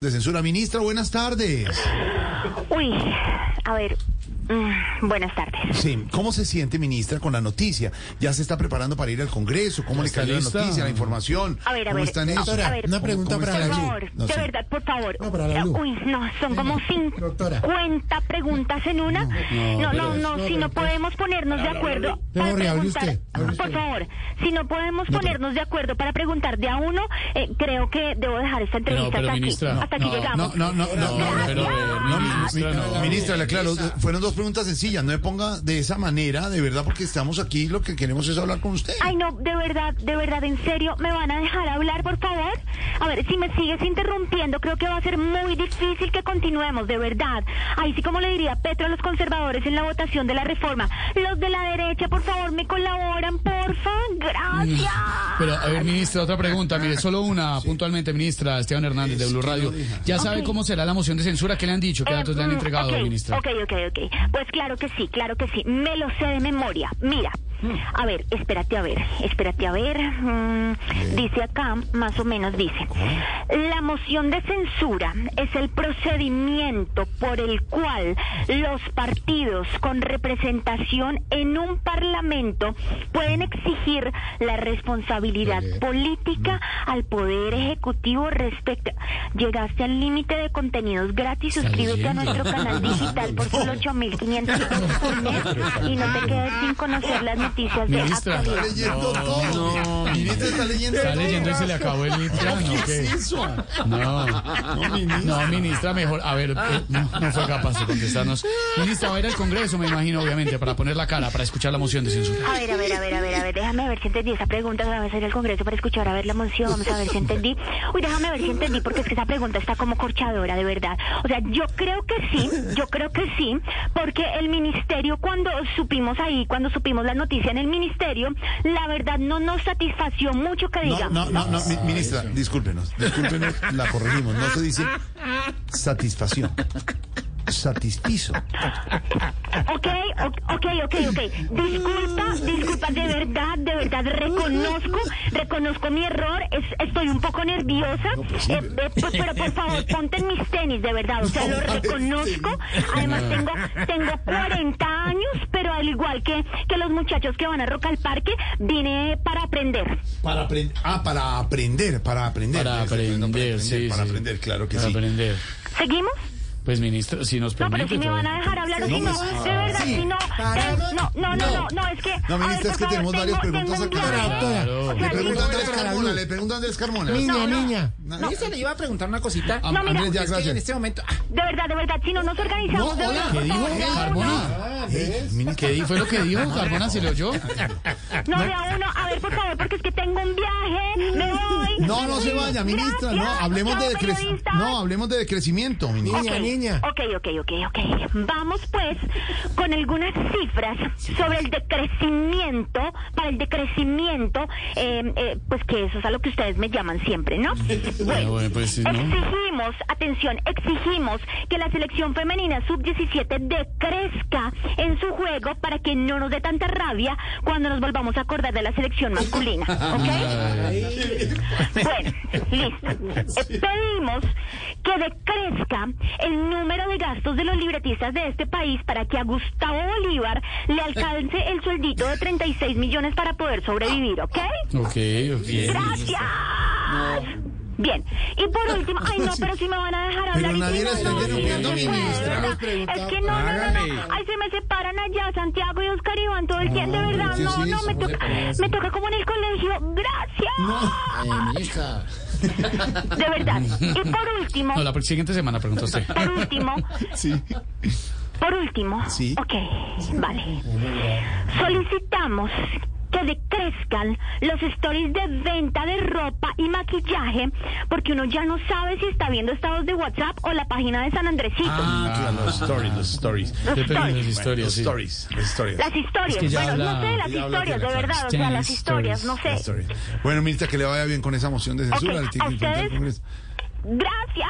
de censura. Ministra, buenas tardes. Uy, a ver, mm, buenas tardes. Sí, ¿cómo se siente, ministra, con la noticia? ¿Ya se está preparando para ir al Congreso? ¿Cómo le está cayó la noticia, la información? A ver, a ¿Cómo ver, están no, eso? a ver, Una pregunta ¿Cómo para Por la favor, No, de sí. verdad, por favor. No, para la. Uy, no, son como Doctora. 50 preguntas en una. No, no, no, si no podemos ponernos de acuerdo para preguntar, por favor, si no podemos ponernos de acuerdo para preguntar de a uno, eh, creo que debo dejar esta entrevista pero, hasta ministra, aquí, hasta aquí no, llegamos. No, no, no, no, no, pero, no, eh, no. ministra, le aclaro, fueron dos preguntas sencillas, no me ponga de esa manera, de verdad, porque estamos aquí, lo que queremos es hablar con usted. Ay, no, de verdad, de verdad, en serio, ¿me van a dejar hablar, por favor? A ver, si me sigues interrumpiendo, creo que va a ser muy difícil que continuemos, de verdad. Ay, sí, como le diría Petro a los conservadores en la votación de la reforma. Los de la derecha, por favor, me colaboran, porfa. Gracias. Pero, a ver, ministra, otra pregunta. Mire, solo una puntualmente, ministra Esteban Hernández de Blue Radio. ¿Ya sabe cómo será la moción de censura? ¿Qué le han dicho? ¿Qué Eh, datos le han mm, entregado, ministra? Ok, ok, ok. Pues claro que sí, claro que sí. Me lo sé de memoria. Mira, a ver, espérate a ver, espérate a ver. mm, dice acá, más o menos dice. La moción de censura es el procedimiento por el cual los partidos con representación en un parlamento pueden exigir la responsabilidad política al poder ejecutivo respecto. Llegaste al límite de contenidos gratis, suscríbete a nuestro canal digital por solo 8.500 pesos por mes y no te quedes sin conocer las noticias de Ministra. Está actualidad. leyendo todo. Ministra está leyendo ¿Está todo. leyendo y se le acabó el plano? ¿Qué ¿Qué? es eso? No, no, ministra, mejor. A ver, eh, no, no fue capaz de contestarnos. Ministra, va a ir al Congreso, me imagino, obviamente, para poner la cara, para escuchar la moción de censura. A ver, a ver, a ver, a ver, a ver, déjame ver si entendí esa pregunta. Vamos a ir al Congreso para escuchar a ver la moción, vamos a ver si entendí. Uy, déjame ver si entendí, porque es que esa pregunta está como corchadora, de verdad. O sea, yo creo que sí, yo creo que sí, porque el ministerio, cuando supimos ahí, cuando supimos la noticia en el ministerio, la verdad no nos satisfació mucho que diga. No, no, no, no, mi- ministra, discúlpenos, discúlpenos, la corregimos, no se dice satisfacción, satisfizo. Ok, ok, ok, ok. Disculpa, disculpa, de verdad, de verdad, reconozco, reconozco mi error, es- estoy un poco nerviosa, pues sí, eh, eh, pues, pero por favor, ponte en mis tenis, de verdad, o sea, No, lo vale, reconozco, además tengo, tengo 40 años, pero al igual que, que los muchachos que van a Rock al Parque, vine para aprender. Para aprender, ah, para aprender, para aprender. Para Eso, no, aprender, sí, Para sí. aprender, claro que Para sí. aprender. ¿Seguimos? Pues, ministra, si nos No, permite. pero si me van a dejar hablar o si no, de verdad, si no, de- no, no, no, no, no, es que... No, ministra, es que tenemos varias preguntas acá. Le pregunta a Andrés Carmona, le pregunta a Andrés Carmona. Niña, No, no. niña. Ministra, le iba a preguntar una cosita. No, mira, Andrés, ya, es que en este momento. ah, De verdad, de verdad, si no nos organizamos, de verdad, ¿Qué dijo favor, de a uno. Carbona? Ey, ministra, ¿Qué fue lo que dijo Carbona? ¿Se le oyó? No, de a uno, a ver, por favor, porque es que tengo un viaje, me voy. No, no se vaya, ministra, no, hablemos de decrecimiento. No, hablemos de decrecimiento, ministra. Niña, niña. Ok, ok, ok, ok. Vamos pues con algunas cifras sobre el decrecimiento, para el decrecimiento, eh, eh, pues que eso es a lo que ustedes me llaman siempre, ¿no? Bueno, bueno, pues sí, ¿no? Exigimos, atención, exigimos que la selección femenina sub-17 decrezca en su juego para que no nos dé tanta rabia cuando nos volvamos a acordar de la selección masculina, ¿ok? Bueno, listo. Eh, Pedimos que decrezca el número de gastos de los libretistas de este país para que a Gustavo Bolívar le alcance el sueldito de 36 millones para poder sobrevivir, ¿ok? Ok, ok. Gracias. Bien, y por último, ay no, pero si me van a dejar hablar. y nadie si la no, está no, interrumpiendo, no ministra. Es que no, no, no, no, ay, se me separan allá, Santiago y Oscar Iván todo el tiempo, de verdad, ¿qué es no, no, me toca, me toca como en el colegio, gracias. eh, ministra. De verdad. Y por último, No, la siguiente semana pregunta usted. por último, Sí. Por último, Sí. ok, vale. Solicitamos que decrezcan los stories de venta de ropa y maquillaje, porque uno ya no sabe si está viendo estados de WhatsApp o la página de San Andresito. Ah, claro, los stories, los stories. Los de las stories. historias, Los sí. stories, las historias. Las historias, Es que bueno, no sé, las historias, de la verdad, o sea, las historias, stories. no sé. Las stories. Bueno, ministra, que le vaya bien con esa moción de censura. Ok, le tiene que ¿a enfrentar al ustedes? Congreso. Gracias.